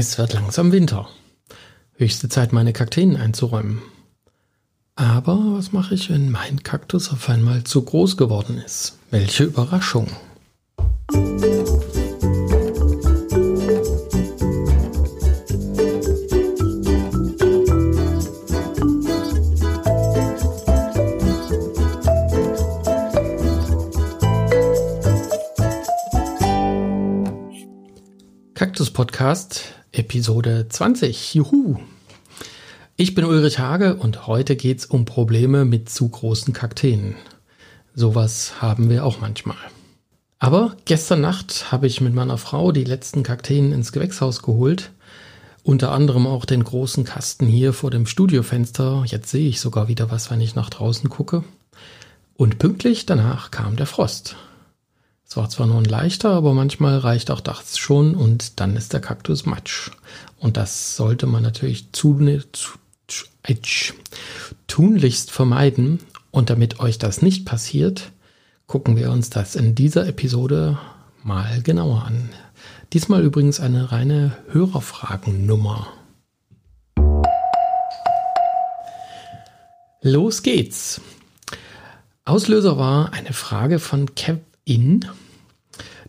Es wird langsam Winter. Höchste Zeit, meine Kakteen einzuräumen. Aber was mache ich, wenn mein Kaktus auf einmal zu groß geworden ist? Welche Überraschung! Kaktus Podcast, Episode 20. Juhu! Ich bin Ulrich Hage und heute geht's um Probleme mit zu großen Kakteen. Sowas haben wir auch manchmal. Aber gestern Nacht habe ich mit meiner Frau die letzten Kakteen ins Gewächshaus geholt. Unter anderem auch den großen Kasten hier vor dem Studiofenster. Jetzt sehe ich sogar wieder was, wenn ich nach draußen gucke. Und pünktlich danach kam der Frost. Es war zwar nur ein leichter, aber manchmal reicht auch das schon und dann ist der Kaktus matsch. Und das sollte man natürlich zu, tunlichst vermeiden. Und damit euch das nicht passiert, gucken wir uns das in dieser Episode mal genauer an. Diesmal übrigens eine reine Hörerfragennummer. Los geht's. Auslöser war eine Frage von Kevin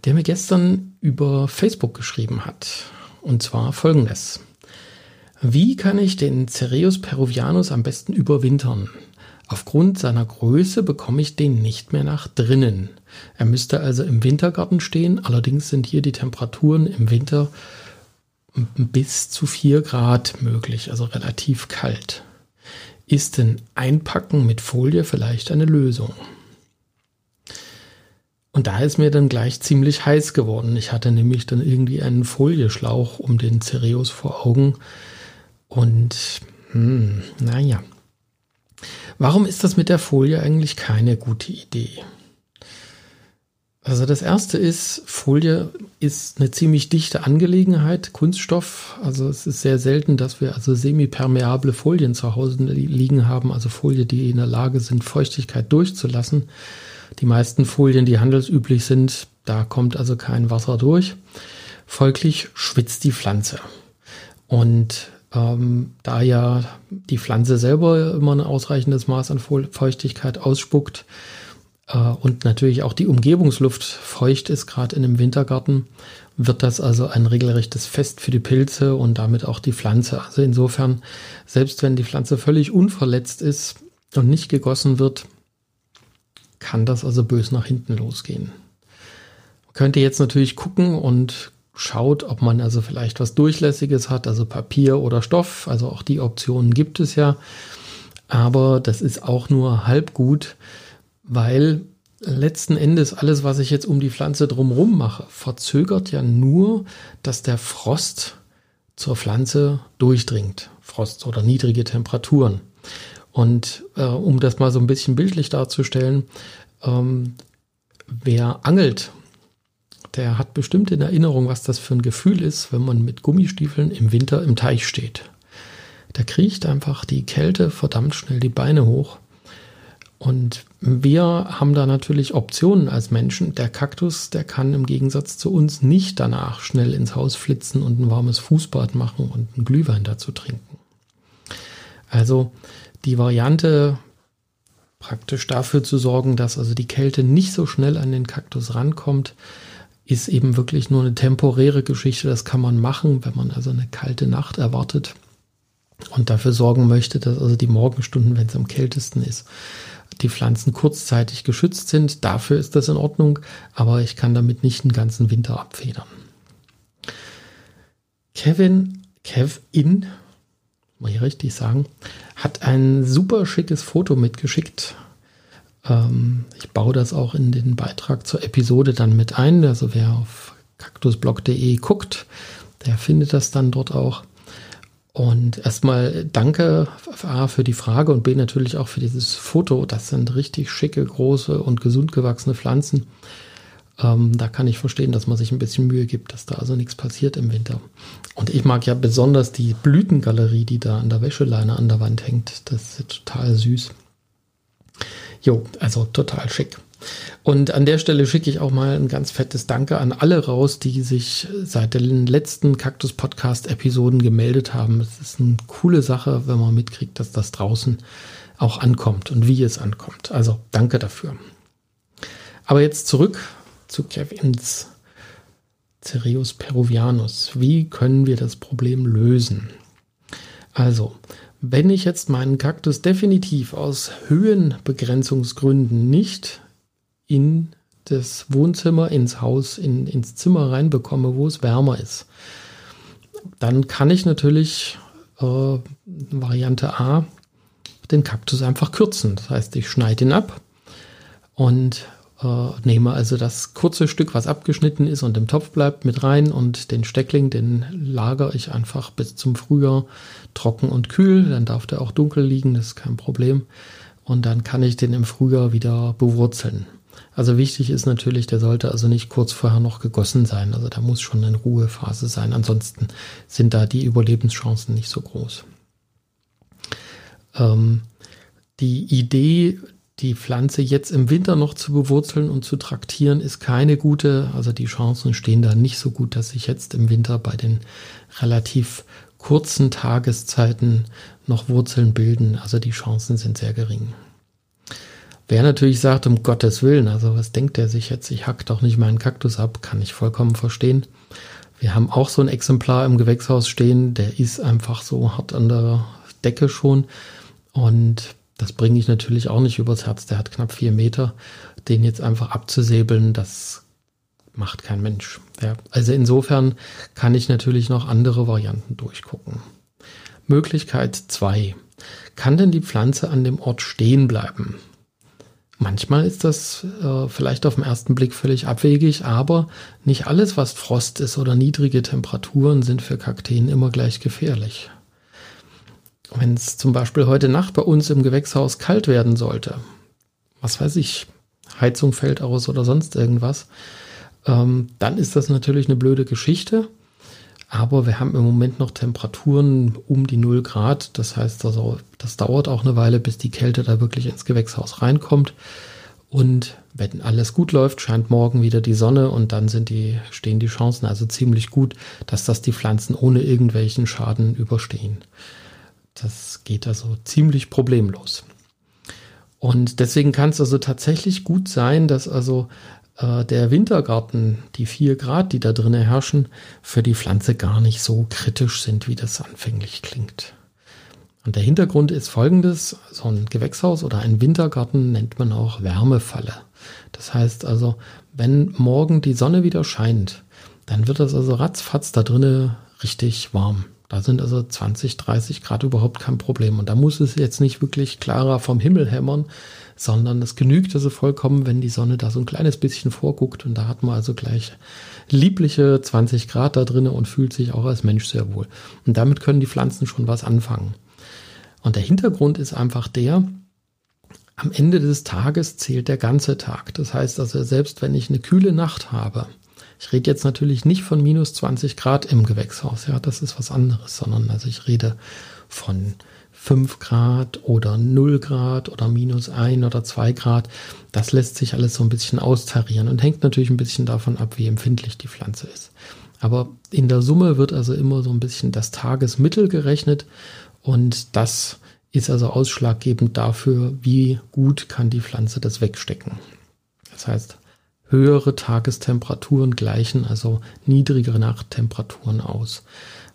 der mir gestern über Facebook geschrieben hat. Und zwar folgendes. Wie kann ich den Cereus peruvianus am besten überwintern? Aufgrund seiner Größe bekomme ich den nicht mehr nach drinnen. Er müsste also im Wintergarten stehen, allerdings sind hier die Temperaturen im Winter bis zu 4 Grad möglich, also relativ kalt. Ist denn Einpacken mit Folie vielleicht eine Lösung? Und da ist mir dann gleich ziemlich heiß geworden. Ich hatte nämlich dann irgendwie einen Folieschlauch um den Cereus vor Augen. Und hm, naja. Warum ist das mit der Folie eigentlich keine gute Idee? Also das erste ist, Folie ist eine ziemlich dichte Angelegenheit, Kunststoff. Also es ist sehr selten, dass wir also semipermeable Folien zu Hause liegen haben, also Folie, die in der Lage sind, Feuchtigkeit durchzulassen. Die meisten Folien, die handelsüblich sind, da kommt also kein Wasser durch. Folglich schwitzt die Pflanze. Und ähm, da ja die Pflanze selber immer ein ausreichendes Maß an Feuchtigkeit ausspuckt äh, und natürlich auch die Umgebungsluft feucht ist, gerade in einem Wintergarten, wird das also ein regelrechtes Fest für die Pilze und damit auch die Pflanze. Also insofern, selbst wenn die Pflanze völlig unverletzt ist und nicht gegossen wird, kann das also bös nach hinten losgehen. Man könnte jetzt natürlich gucken und schaut, ob man also vielleicht was Durchlässiges hat, also Papier oder Stoff. Also auch die Optionen gibt es ja. Aber das ist auch nur halb gut, weil letzten Endes alles, was ich jetzt um die Pflanze drumherum mache, verzögert ja nur, dass der Frost zur Pflanze durchdringt. Frost oder niedrige Temperaturen. Und äh, um das mal so ein bisschen bildlich darzustellen, ähm, wer angelt, der hat bestimmt in Erinnerung, was das für ein Gefühl ist, wenn man mit Gummistiefeln im Winter im Teich steht. Da kriecht einfach die Kälte verdammt schnell die Beine hoch. Und wir haben da natürlich Optionen als Menschen. Der Kaktus, der kann im Gegensatz zu uns nicht danach schnell ins Haus flitzen und ein warmes Fußbad machen und einen Glühwein dazu trinken. Also die Variante praktisch dafür zu sorgen, dass also die Kälte nicht so schnell an den Kaktus rankommt, ist eben wirklich nur eine temporäre Geschichte. Das kann man machen, wenn man also eine kalte Nacht erwartet und dafür sorgen möchte, dass also die Morgenstunden, wenn es am kältesten ist, die Pflanzen kurzzeitig geschützt sind. Dafür ist das in Ordnung, aber ich kann damit nicht den ganzen Winter abfedern. Kevin, Kevin muss ich richtig sagen, hat ein super schickes Foto mitgeschickt. Ähm, ich baue das auch in den Beitrag zur Episode dann mit ein. Also wer auf kaktusblog.de guckt, der findet das dann dort auch. Und erstmal danke A für die Frage und B natürlich auch für dieses Foto. Das sind richtig schicke, große und gesund gewachsene Pflanzen. Ähm, da kann ich verstehen, dass man sich ein bisschen Mühe gibt, dass da also nichts passiert im Winter. Und ich mag ja besonders die Blütengalerie, die da an der Wäscheleine an der Wand hängt. Das ist total süß. Jo, also total schick. Und an der Stelle schicke ich auch mal ein ganz fettes Danke an alle raus, die sich seit den letzten Cactus Podcast Episoden gemeldet haben. Es ist eine coole Sache, wenn man mitkriegt, dass das draußen auch ankommt und wie es ankommt. Also danke dafür. Aber jetzt zurück zu Kevins Cereus peruvianus. Wie können wir das Problem lösen? Also, wenn ich jetzt meinen Kaktus definitiv aus Höhenbegrenzungsgründen nicht in das Wohnzimmer, ins Haus, in, ins Zimmer reinbekomme, wo es wärmer ist, dann kann ich natürlich äh, Variante A den Kaktus einfach kürzen. Das heißt, ich schneide ihn ab und nehme also das kurze Stück, was abgeschnitten ist und im Topf bleibt, mit rein und den Steckling, den lagere ich einfach bis zum Frühjahr trocken und kühl. Dann darf der auch dunkel liegen, das ist kein Problem. Und dann kann ich den im Frühjahr wieder bewurzeln. Also wichtig ist natürlich, der sollte also nicht kurz vorher noch gegossen sein. Also da muss schon eine Ruhephase sein. Ansonsten sind da die Überlebenschancen nicht so groß. Ähm, die Idee, die Pflanze jetzt im Winter noch zu bewurzeln und zu traktieren, ist keine gute. Also die Chancen stehen da nicht so gut, dass sich jetzt im Winter bei den relativ kurzen Tageszeiten noch Wurzeln bilden. Also die Chancen sind sehr gering. Wer natürlich sagt, um Gottes Willen, also was denkt er sich jetzt? Ich hack doch nicht meinen Kaktus ab, kann ich vollkommen verstehen. Wir haben auch so ein Exemplar im Gewächshaus stehen, der ist einfach so hart an der Decke schon. Und das bringe ich natürlich auch nicht übers Herz. Der hat knapp vier Meter. Den jetzt einfach abzusäbeln, das macht kein Mensch. Ja, also insofern kann ich natürlich noch andere Varianten durchgucken. Möglichkeit zwei: Kann denn die Pflanze an dem Ort stehen bleiben? Manchmal ist das äh, vielleicht auf den ersten Blick völlig abwegig, aber nicht alles, was Frost ist oder niedrige Temperaturen, sind für Kakteen immer gleich gefährlich. Wenn es zum Beispiel heute Nacht bei uns im Gewächshaus kalt werden sollte, was weiß ich, Heizung fällt aus oder sonst irgendwas, ähm, dann ist das natürlich eine blöde Geschichte. Aber wir haben im Moment noch Temperaturen um die 0 Grad. Das heißt also, das dauert auch eine Weile, bis die Kälte da wirklich ins Gewächshaus reinkommt. Und wenn alles gut läuft, scheint morgen wieder die Sonne und dann sind die, stehen die Chancen also ziemlich gut, dass das die Pflanzen ohne irgendwelchen Schaden überstehen. Das geht also ziemlich problemlos. Und deswegen kann es also tatsächlich gut sein, dass also äh, der Wintergarten, die vier Grad, die da drinnen herrschen, für die Pflanze gar nicht so kritisch sind, wie das anfänglich klingt. Und der Hintergrund ist folgendes, so ein Gewächshaus oder ein Wintergarten nennt man auch Wärmefalle. Das heißt also, wenn morgen die Sonne wieder scheint, dann wird das also ratzfatz da drinnen richtig warm. Da sind also 20, 30 Grad überhaupt kein Problem. Und da muss es jetzt nicht wirklich klarer vom Himmel hämmern, sondern es genügt also vollkommen, wenn die Sonne da so ein kleines bisschen vorguckt. Und da hat man also gleich liebliche 20 Grad da drinnen und fühlt sich auch als Mensch sehr wohl. Und damit können die Pflanzen schon was anfangen. Und der Hintergrund ist einfach der, am Ende des Tages zählt der ganze Tag. Das heißt also, selbst wenn ich eine kühle Nacht habe, ich rede jetzt natürlich nicht von minus 20 Grad im Gewächshaus, ja, das ist was anderes, sondern also ich rede von 5 Grad oder 0 Grad oder minus 1 oder 2 Grad. Das lässt sich alles so ein bisschen austarieren und hängt natürlich ein bisschen davon ab, wie empfindlich die Pflanze ist. Aber in der Summe wird also immer so ein bisschen das Tagesmittel gerechnet und das ist also ausschlaggebend dafür, wie gut kann die Pflanze das wegstecken. Das heißt, höhere Tagestemperaturen gleichen also niedrigere Nachttemperaturen aus.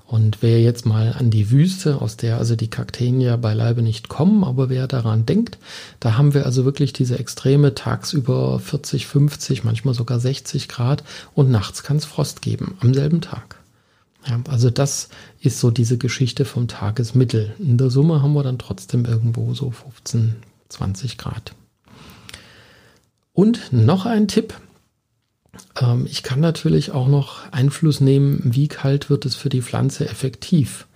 Und wer jetzt mal an die Wüste, aus der also die Kakteen ja beileibe nicht kommen, aber wer daran denkt, da haben wir also wirklich diese Extreme tagsüber 40, 50, manchmal sogar 60 Grad und nachts kann es Frost geben am selben Tag. Ja, also das ist so diese Geschichte vom Tagesmittel. In der Summe haben wir dann trotzdem irgendwo so 15, 20 Grad. Und noch ein Tipp, ähm, ich kann natürlich auch noch Einfluss nehmen, wie kalt wird es für die Pflanze effektiv.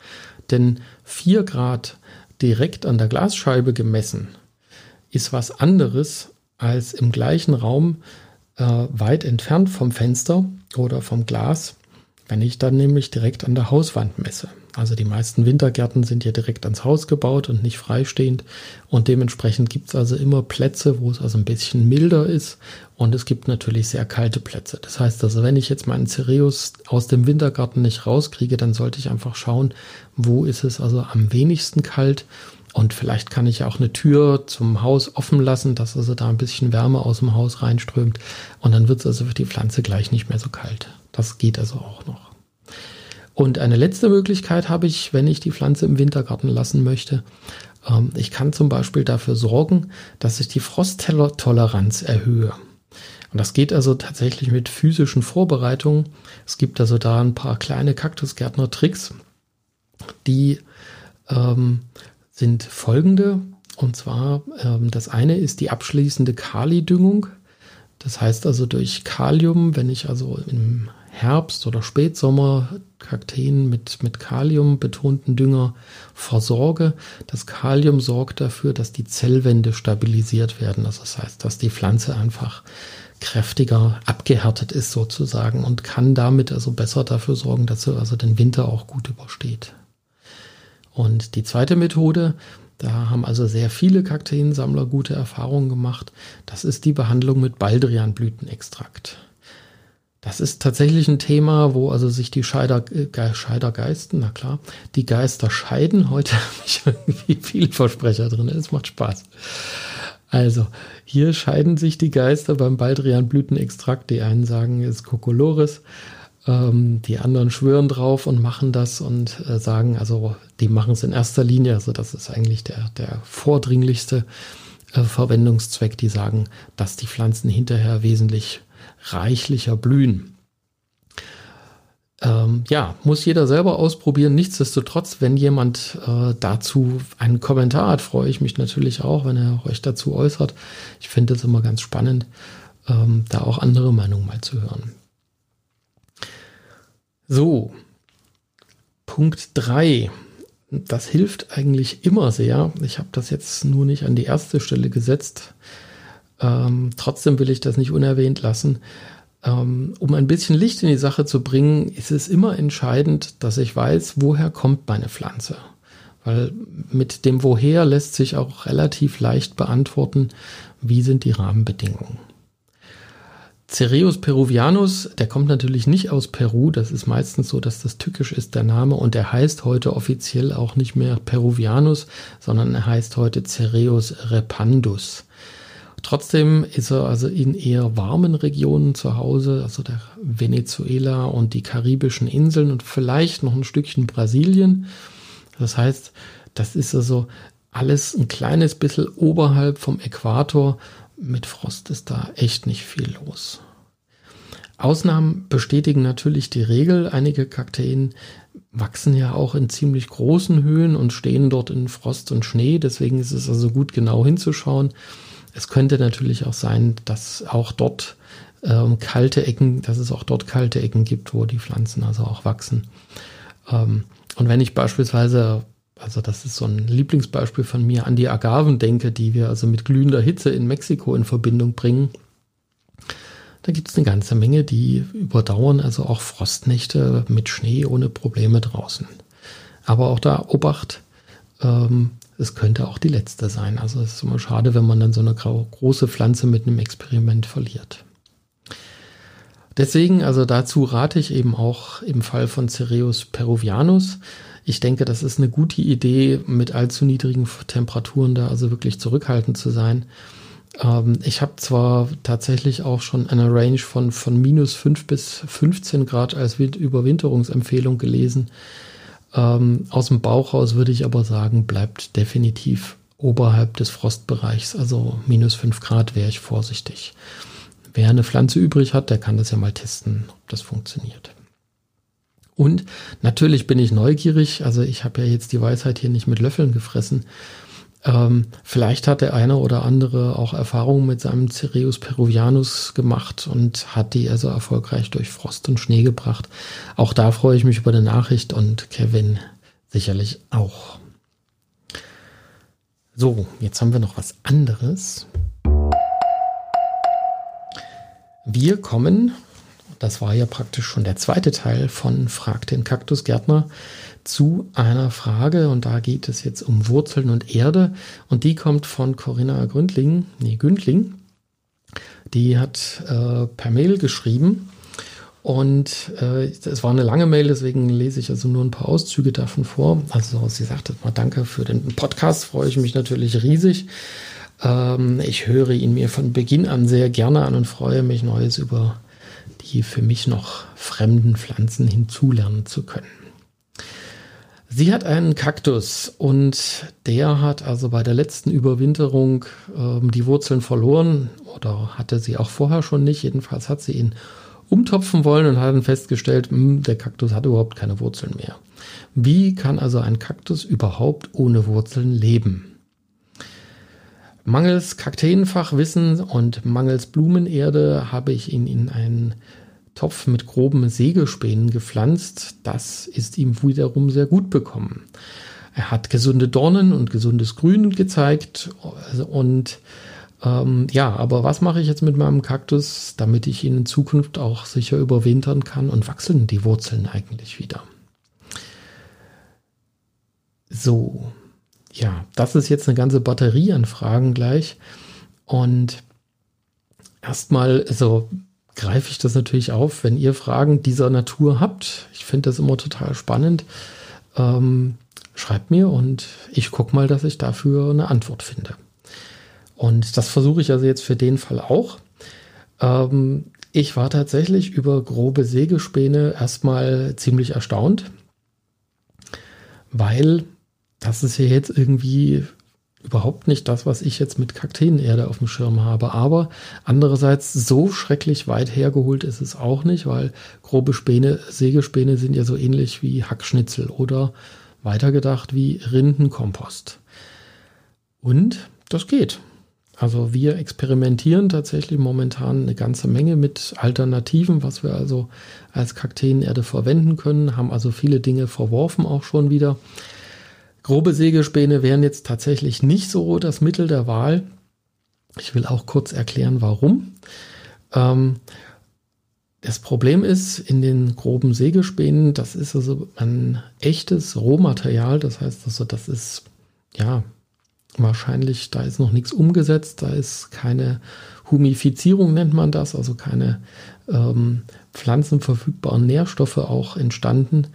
Denn 4 Grad direkt an der Glasscheibe gemessen ist was anderes als im gleichen Raum äh, weit entfernt vom Fenster oder vom Glas Wenn ich dann nämlich direkt an der Hauswand messe. Also die meisten Wintergärten sind ja direkt ans Haus gebaut und nicht freistehend. Und dementsprechend gibt es also immer Plätze, wo es also ein bisschen milder ist. Und es gibt natürlich sehr kalte Plätze. Das heißt also, wenn ich jetzt meinen Cereus aus dem Wintergarten nicht rauskriege, dann sollte ich einfach schauen, wo ist es also am wenigsten kalt. Und vielleicht kann ich auch eine Tür zum Haus offen lassen, dass also da ein bisschen Wärme aus dem Haus reinströmt. Und dann wird es also für die Pflanze gleich nicht mehr so kalt. Das geht also auch noch. Und eine letzte Möglichkeit habe ich, wenn ich die Pflanze im Wintergarten lassen möchte. Ähm, ich kann zum Beispiel dafür sorgen, dass ich die Frosttoleranz erhöhe. Und das geht also tatsächlich mit physischen Vorbereitungen. Es gibt also da ein paar kleine Kaktusgärtner-Tricks, die ähm, sind folgende. Und zwar, ähm, das eine ist die abschließende Kalidüngung. Das heißt also durch Kalium, wenn ich also im Herbst oder Spätsommer Kakteen mit, mit Kalium betonten Dünger versorge. Das Kalium sorgt dafür, dass die Zellwände stabilisiert werden. Also das heißt, dass die Pflanze einfach kräftiger abgehärtet ist sozusagen und kann damit also besser dafür sorgen, dass sie also den Winter auch gut übersteht. Und die zweite Methode, da haben also sehr viele Kakteensammler gute Erfahrungen gemacht, das ist die Behandlung mit Baldrianblütenextrakt. Das ist tatsächlich ein Thema, wo also sich die Scheider, äh, Scheidergeisten, na klar, die Geister scheiden. Heute habe ich irgendwie viele Versprecher drin. Es macht Spaß. Also, hier scheiden sich die Geister beim Baldrianblütenextrakt. Die einen sagen, es ist Kokolores. Ähm, die anderen schwören drauf und machen das und äh, sagen, also, die machen es in erster Linie. Also, das ist eigentlich der, der vordringlichste äh, Verwendungszweck. Die sagen, dass die Pflanzen hinterher wesentlich reichlicher blühen. Ähm, ja, muss jeder selber ausprobieren. Nichtsdestotrotz, wenn jemand äh, dazu einen Kommentar hat, freue ich mich natürlich auch, wenn er euch dazu äußert. Ich finde es immer ganz spannend, ähm, da auch andere Meinungen mal zu hören. So, Punkt 3. Das hilft eigentlich immer sehr. Ich habe das jetzt nur nicht an die erste Stelle gesetzt. Ähm, trotzdem will ich das nicht unerwähnt lassen. Ähm, um ein bisschen Licht in die Sache zu bringen, ist es immer entscheidend, dass ich weiß, woher kommt meine Pflanze. Weil mit dem Woher lässt sich auch relativ leicht beantworten, wie sind die Rahmenbedingungen. Cereus peruvianus, der kommt natürlich nicht aus Peru. Das ist meistens so, dass das tückisch ist, der Name. Und der heißt heute offiziell auch nicht mehr peruvianus, sondern er heißt heute Cereus repandus. Trotzdem ist er also in eher warmen Regionen zu Hause, also der Venezuela und die karibischen Inseln und vielleicht noch ein Stückchen Brasilien. Das heißt, das ist also alles ein kleines bisschen oberhalb vom Äquator. Mit Frost ist da echt nicht viel los. Ausnahmen bestätigen natürlich die Regel. Einige Kakteen wachsen ja auch in ziemlich großen Höhen und stehen dort in Frost und Schnee. Deswegen ist es also gut genau hinzuschauen. Es könnte natürlich auch sein, dass auch dort ähm, kalte Ecken, dass es auch dort kalte Ecken gibt, wo die Pflanzen also auch wachsen. Ähm, und wenn ich beispielsweise, also das ist so ein Lieblingsbeispiel von mir, an die Agaven denke, die wir also mit glühender Hitze in Mexiko in Verbindung bringen, da gibt es eine ganze Menge, die überdauern also auch Frostnächte mit Schnee ohne Probleme draußen. Aber auch da Obacht, ähm, es könnte auch die letzte sein. Also es ist immer schade, wenn man dann so eine große Pflanze mit einem Experiment verliert. Deswegen, also dazu rate ich eben auch im Fall von Cereus peruvianus. Ich denke, das ist eine gute Idee, mit allzu niedrigen Temperaturen da also wirklich zurückhaltend zu sein. Ähm, ich habe zwar tatsächlich auch schon eine Range von, von minus 5 bis 15 Grad als Überwinterungsempfehlung gelesen. Ähm, aus dem Bauch raus würde ich aber sagen, bleibt definitiv oberhalb des Frostbereichs, also minus 5 Grad wäre ich vorsichtig. Wer eine Pflanze übrig hat, der kann das ja mal testen, ob das funktioniert. Und natürlich bin ich neugierig, also ich habe ja jetzt die Weisheit hier nicht mit Löffeln gefressen. Ähm, vielleicht hat der eine oder andere auch Erfahrungen mit seinem Cereus peruvianus gemacht und hat die also erfolgreich durch Frost und Schnee gebracht. Auch da freue ich mich über eine Nachricht und Kevin sicherlich auch. So, jetzt haben wir noch was anderes. Wir kommen, das war ja praktisch schon der zweite Teil von Frag den Kaktusgärtner zu einer Frage und da geht es jetzt um Wurzeln und Erde und die kommt von Corinna Gründling, nee, Gündling. Die hat äh, per Mail geschrieben und äh, es war eine lange Mail, deswegen lese ich also nur ein paar Auszüge davon vor. Also sie sagte mal Danke für den Podcast, freue ich mich natürlich riesig. Ähm, ich höre ihn mir von Beginn an sehr gerne an und freue mich, Neues über die für mich noch fremden Pflanzen hinzulernen zu können. Sie hat einen Kaktus und der hat also bei der letzten Überwinterung ähm, die Wurzeln verloren oder hatte sie auch vorher schon nicht. Jedenfalls hat sie ihn umtopfen wollen und hat dann festgestellt, mh, hm, der Kaktus hat überhaupt keine Wurzeln mehr. Wie kann also ein Kaktus überhaupt ohne Wurzeln leben? Mangels Kakteenfachwissen und mangels Blumenerde habe ich ihn in einen Topf mit groben Sägespänen gepflanzt. Das ist ihm wiederum sehr gut bekommen. Er hat gesunde Dornen und gesundes Grün gezeigt und ähm, ja, aber was mache ich jetzt mit meinem Kaktus, damit ich ihn in Zukunft auch sicher überwintern kann und wachsen die Wurzeln eigentlich wieder? So, ja, das ist jetzt eine ganze Batterie an Fragen gleich. Und erstmal, also greife ich das natürlich auf, wenn ihr Fragen dieser Natur habt. Ich finde das immer total spannend. Ähm, schreibt mir und ich gucke mal, dass ich dafür eine Antwort finde. Und das versuche ich also jetzt für den Fall auch. Ähm, ich war tatsächlich über grobe Sägespäne erstmal ziemlich erstaunt, weil das ist ja jetzt irgendwie überhaupt nicht das, was ich jetzt mit Kakteenerde auf dem Schirm habe. Aber andererseits so schrecklich weit hergeholt ist es auch nicht, weil grobe Späne, Sägespäne sind ja so ähnlich wie Hackschnitzel oder weitergedacht wie Rindenkompost. Und das geht. Also wir experimentieren tatsächlich momentan eine ganze Menge mit Alternativen, was wir also als Kakteenerde verwenden können, haben also viele Dinge verworfen auch schon wieder. Grobe Sägespäne wären jetzt tatsächlich nicht so das Mittel der Wahl. Ich will auch kurz erklären, warum. Ähm, das Problem ist, in den groben Sägespänen, das ist also ein echtes Rohmaterial. Das heißt also, das ist ja wahrscheinlich, da ist noch nichts umgesetzt, da ist keine Humifizierung, nennt man das, also keine ähm, pflanzenverfügbaren Nährstoffe auch entstanden.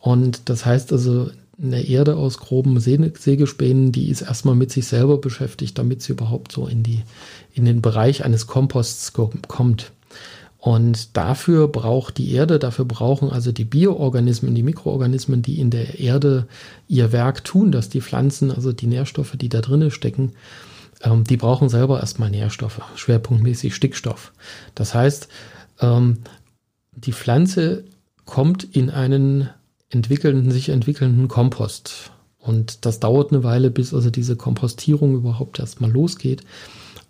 Und das heißt also, eine Erde aus groben Sägespänen, die ist erstmal mit sich selber beschäftigt, damit sie überhaupt so in, die, in den Bereich eines Komposts kommt. Und dafür braucht die Erde, dafür brauchen also die Bioorganismen, die Mikroorganismen, die in der Erde ihr Werk tun, dass die Pflanzen, also die Nährstoffe, die da drinnen stecken, ähm, die brauchen selber erstmal Nährstoffe, schwerpunktmäßig Stickstoff. Das heißt, ähm, die Pflanze kommt in einen entwickelnden, sich entwickelnden Kompost. Und das dauert eine Weile, bis also diese Kompostierung überhaupt erstmal losgeht.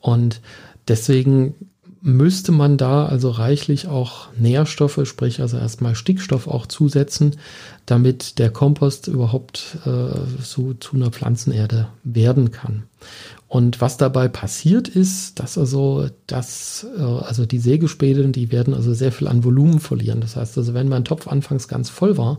Und deswegen müsste man da also reichlich auch Nährstoffe, sprich also erstmal Stickstoff auch zusetzen, damit der Kompost überhaupt äh, so zu einer Pflanzenerde werden kann. Und was dabei passiert ist, dass also, dass, äh, also die Sägespäne, die werden also sehr viel an Volumen verlieren. Das heißt also, wenn mein Topf anfangs ganz voll war,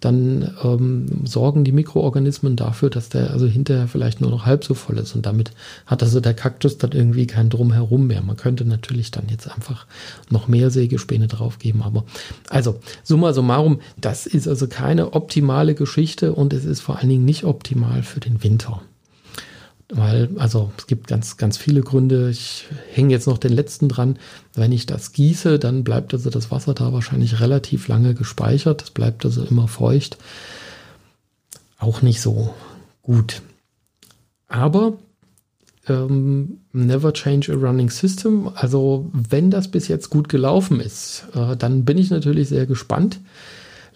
dann ähm, sorgen die Mikroorganismen dafür, dass der also hinterher vielleicht nur noch halb so voll ist. Und damit hat also der Kaktus dann irgendwie kein Drumherum mehr. Man könnte natürlich dann jetzt einfach noch mehr Sägespäne draufgeben. Aber also, summa summarum, das ist also keine optimale Geschichte und es ist vor allen Dingen nicht optimal für den Winter. Weil, also es gibt ganz, ganz viele Gründe. Ich hänge jetzt noch den letzten dran. Wenn ich das gieße, dann bleibt also das Wasser da wahrscheinlich relativ lange gespeichert. Es bleibt also immer feucht. Auch nicht so gut. Aber ähm, never change a running system. Also wenn das bis jetzt gut gelaufen ist, äh, dann bin ich natürlich sehr gespannt,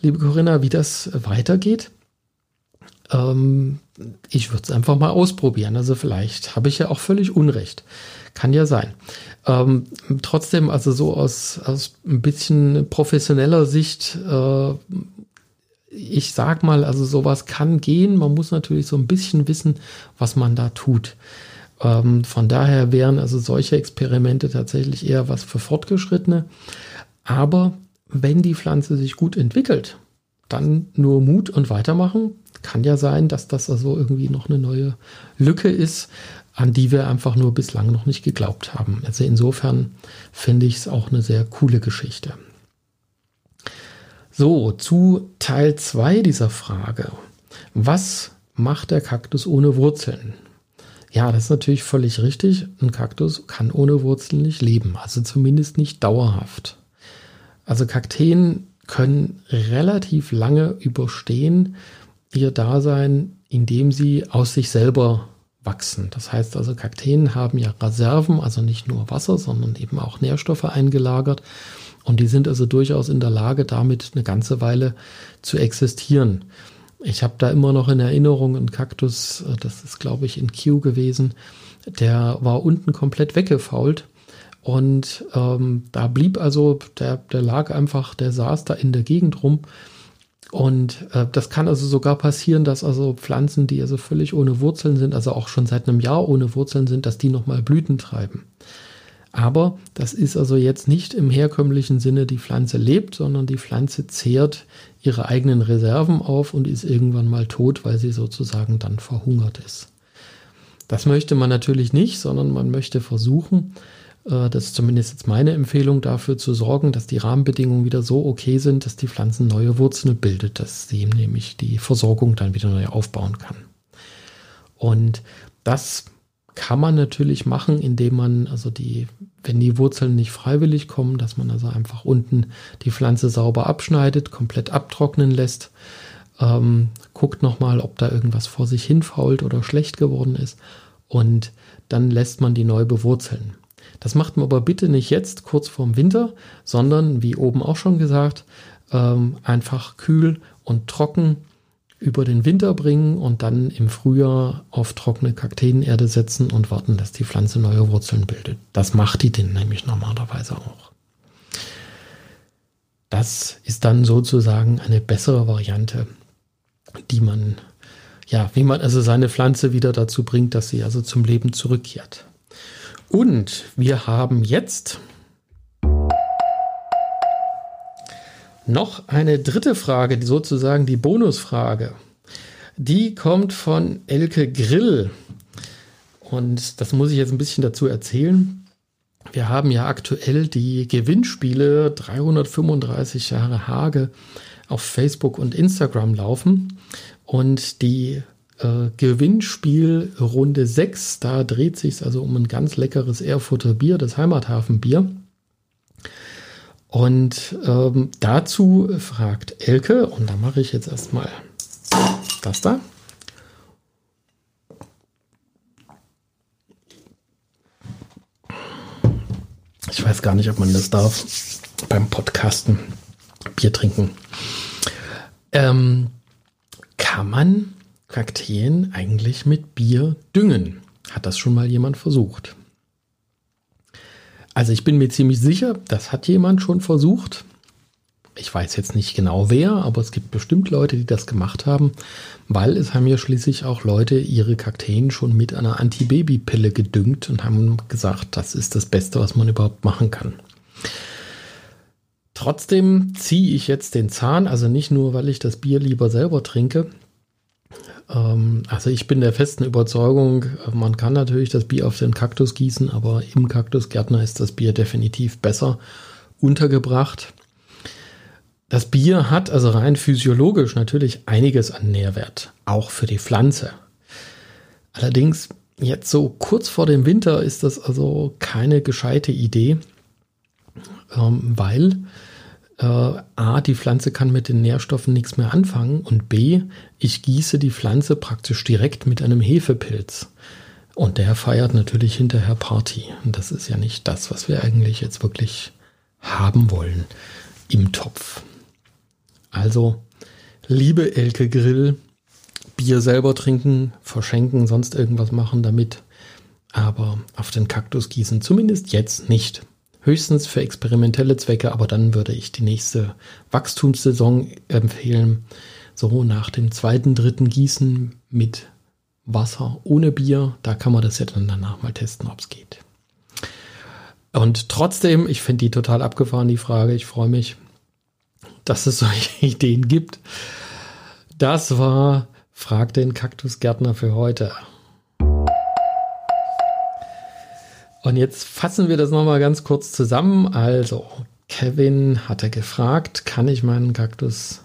liebe Corinna, wie das weitergeht. Ähm, ich würde es einfach mal ausprobieren. Also vielleicht habe ich ja auch völlig Unrecht. Kann ja sein. Ähm, trotzdem, also so aus, aus ein bisschen professioneller Sicht, äh, ich sag mal, also sowas kann gehen. Man muss natürlich so ein bisschen wissen, was man da tut. Ähm, von daher wären also solche Experimente tatsächlich eher was für Fortgeschrittene. Aber wenn die Pflanze sich gut entwickelt, dann nur Mut und weitermachen. Kann ja sein, dass das also irgendwie noch eine neue Lücke ist, an die wir einfach nur bislang noch nicht geglaubt haben. Also insofern finde ich es auch eine sehr coole Geschichte. So, zu Teil 2 dieser Frage. Was macht der Kaktus ohne Wurzeln? Ja, das ist natürlich völlig richtig. Ein Kaktus kann ohne Wurzeln nicht leben, also zumindest nicht dauerhaft. Also Kakteen können relativ lange überstehen ihr Dasein, indem sie aus sich selber wachsen. Das heißt also, Kakteen haben ja Reserven, also nicht nur Wasser, sondern eben auch Nährstoffe eingelagert. Und die sind also durchaus in der Lage, damit eine ganze Weile zu existieren. Ich habe da immer noch in Erinnerung einen Kaktus, äh, das ist glaube ich in Kew gewesen, der war unten komplett weggefault. Und ähm, da blieb also, der, der lag einfach, der saß da in der Gegend rum und äh, das kann also sogar passieren, dass also Pflanzen, die also völlig ohne Wurzeln sind, also auch schon seit einem Jahr ohne Wurzeln sind, dass die nochmal Blüten treiben. Aber das ist also jetzt nicht im herkömmlichen Sinne, die Pflanze lebt, sondern die Pflanze zehrt ihre eigenen Reserven auf und ist irgendwann mal tot, weil sie sozusagen dann verhungert ist. Das möchte man natürlich nicht, sondern man möchte versuchen, das ist zumindest jetzt meine Empfehlung, dafür zu sorgen, dass die Rahmenbedingungen wieder so okay sind, dass die Pflanzen neue Wurzeln bildet, dass sie nämlich die Versorgung dann wieder neu aufbauen kann. Und das kann man natürlich machen, indem man also die, wenn die Wurzeln nicht freiwillig kommen, dass man also einfach unten die Pflanze sauber abschneidet, komplett abtrocknen lässt, ähm, guckt nochmal, ob da irgendwas vor sich hinfault oder schlecht geworden ist und dann lässt man die neu bewurzeln. Das macht man aber bitte nicht jetzt, kurz vorm Winter, sondern, wie oben auch schon gesagt, ähm, einfach kühl und trocken über den Winter bringen und dann im Frühjahr auf trockene Kakteenerde setzen und warten, dass die Pflanze neue Wurzeln bildet. Das macht die denn nämlich normalerweise auch. Das ist dann sozusagen eine bessere Variante, die man, ja, wie man also seine Pflanze wieder dazu bringt, dass sie also zum Leben zurückkehrt. Und wir haben jetzt noch eine dritte Frage, die sozusagen die Bonusfrage. Die kommt von Elke Grill. Und das muss ich jetzt ein bisschen dazu erzählen. Wir haben ja aktuell die Gewinnspiele 335 Jahre Hage auf Facebook und Instagram laufen. Und die äh, Gewinnspiel Runde 6. Da dreht sich also um ein ganz leckeres Erfurter Bier, das Heimathafenbier. Und ähm, dazu fragt Elke, und da mache ich jetzt erstmal das da. Ich weiß gar nicht, ob man das darf beim Podcasten Bier trinken. Ähm, kann man Kakteen eigentlich mit Bier düngen? Hat das schon mal jemand versucht? Also ich bin mir ziemlich sicher, das hat jemand schon versucht. Ich weiß jetzt nicht genau wer, aber es gibt bestimmt Leute, die das gemacht haben, weil es haben ja schließlich auch Leute ihre Kakteen schon mit einer Antibabypille gedüngt und haben gesagt, das ist das Beste, was man überhaupt machen kann. Trotzdem ziehe ich jetzt den Zahn, also nicht nur, weil ich das Bier lieber selber trinke, also ich bin der festen Überzeugung, man kann natürlich das Bier auf den Kaktus gießen, aber im Kaktusgärtner ist das Bier definitiv besser untergebracht. Das Bier hat also rein physiologisch natürlich einiges an Nährwert, auch für die Pflanze. Allerdings jetzt so kurz vor dem Winter ist das also keine gescheite Idee, ähm, weil äh, A, die Pflanze kann mit den Nährstoffen nichts mehr anfangen und B, ich gieße die Pflanze praktisch direkt mit einem Hefepilz. Und der feiert natürlich hinterher Party. Und das ist ja nicht das, was wir eigentlich jetzt wirklich haben wollen im Topf. Also, liebe Elke Grill, Bier selber trinken, verschenken, sonst irgendwas machen damit. Aber auf den Kaktus gießen, zumindest jetzt nicht. Höchstens für experimentelle Zwecke, aber dann würde ich die nächste Wachstumssaison empfehlen. So nach dem zweiten, dritten Gießen mit Wasser ohne Bier. Da kann man das ja dann danach mal testen, ob es geht. Und trotzdem, ich finde die total abgefahren, die Frage. Ich freue mich, dass es solche Ideen gibt. Das war Frag den Kaktusgärtner für heute. Und jetzt fassen wir das nochmal ganz kurz zusammen. Also, Kevin hatte gefragt, kann ich meinen Kaktus,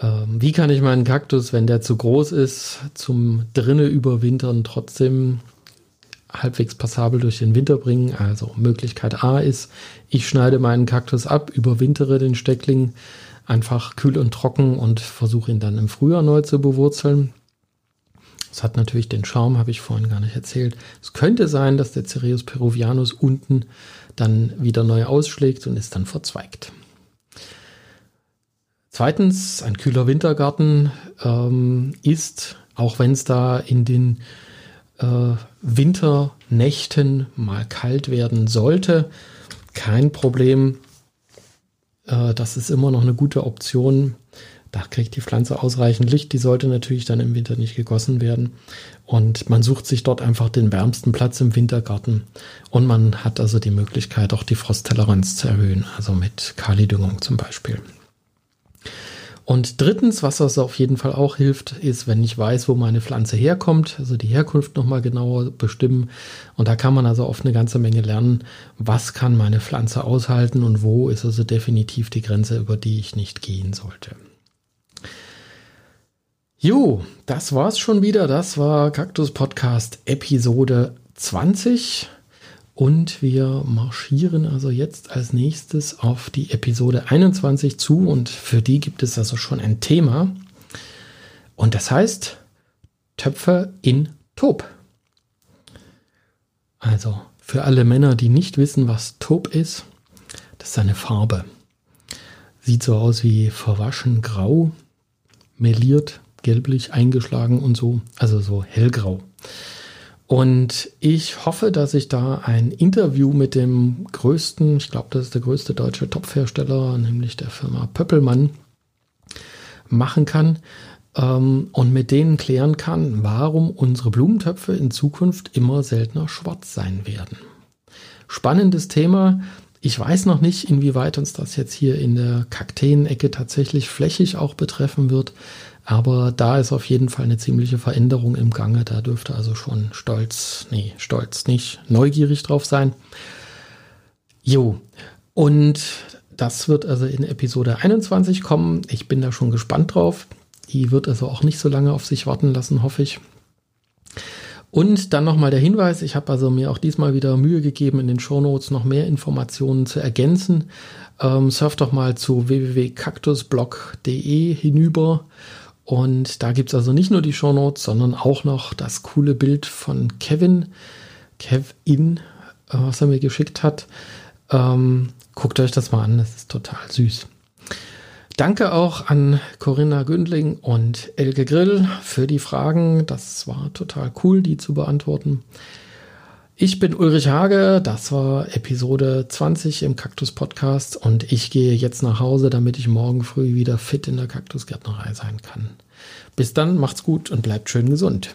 ähm, wie kann ich meinen Kaktus, wenn der zu groß ist, zum drinne überwintern trotzdem halbwegs passabel durch den Winter bringen? Also Möglichkeit A ist, ich schneide meinen Kaktus ab, überwintere den Steckling einfach kühl und trocken und versuche ihn dann im Frühjahr neu zu bewurzeln. Es hat natürlich den Charme, habe ich vorhin gar nicht erzählt. Es könnte sein, dass der Cereus peruvianus unten dann wieder neu ausschlägt und ist dann verzweigt. Zweitens, ein kühler Wintergarten ähm, ist, auch wenn es da in den äh, Winternächten mal kalt werden sollte, kein Problem. Äh, das ist immer noch eine gute Option. Da kriegt die Pflanze ausreichend Licht. Die sollte natürlich dann im Winter nicht gegossen werden. Und man sucht sich dort einfach den wärmsten Platz im Wintergarten. Und man hat also die Möglichkeit, auch die Frosttoleranz zu erhöhen. Also mit Kalidüngung zum Beispiel. Und drittens, was das auf jeden Fall auch hilft, ist, wenn ich weiß, wo meine Pflanze herkommt, also die Herkunft nochmal genauer bestimmen. Und da kann man also oft eine ganze Menge lernen, was kann meine Pflanze aushalten und wo ist also definitiv die Grenze, über die ich nicht gehen sollte. Jo, das war's schon wieder. Das war Kaktus Podcast Episode 20. Und wir marschieren also jetzt als nächstes auf die Episode 21 zu. Und für die gibt es also schon ein Thema. Und das heißt Töpfe in Taub. Also für alle Männer, die nicht wissen, was Taub ist, das ist eine Farbe. Sieht so aus wie verwaschen grau, meliert gelblich eingeschlagen und so, also so hellgrau. Und ich hoffe, dass ich da ein Interview mit dem größten, ich glaube, das ist der größte deutsche Topfhersteller, nämlich der Firma Pöppelmann, machen kann ähm, und mit denen klären kann, warum unsere Blumentöpfe in Zukunft immer seltener schwarz sein werden. Spannendes Thema. Ich weiß noch nicht, inwieweit uns das jetzt hier in der Kakteenecke tatsächlich flächig auch betreffen wird. Aber da ist auf jeden Fall eine ziemliche Veränderung im Gange. Da dürfte also schon stolz, nee, stolz nicht, neugierig drauf sein. Jo, und das wird also in Episode 21 kommen. Ich bin da schon gespannt drauf. Die wird also auch nicht so lange auf sich warten lassen, hoffe ich. Und dann nochmal der Hinweis, ich habe also mir auch diesmal wieder Mühe gegeben, in den Shownotes noch mehr Informationen zu ergänzen. Ähm, surf doch mal zu www.cactusblog.de hinüber und da gibt es also nicht nur die Shownotes, sondern auch noch das coole Bild von Kevin, Kevin, äh, was er mir geschickt hat. Ähm, guckt euch das mal an, das ist total süß. Danke auch an Corinna Gündling und Elke Grill für die Fragen. Das war total cool, die zu beantworten. Ich bin Ulrich Hage, das war Episode 20 im Kaktus Podcast und ich gehe jetzt nach Hause, damit ich morgen früh wieder fit in der Kaktusgärtnerei sein kann. Bis dann, macht's gut und bleibt schön gesund.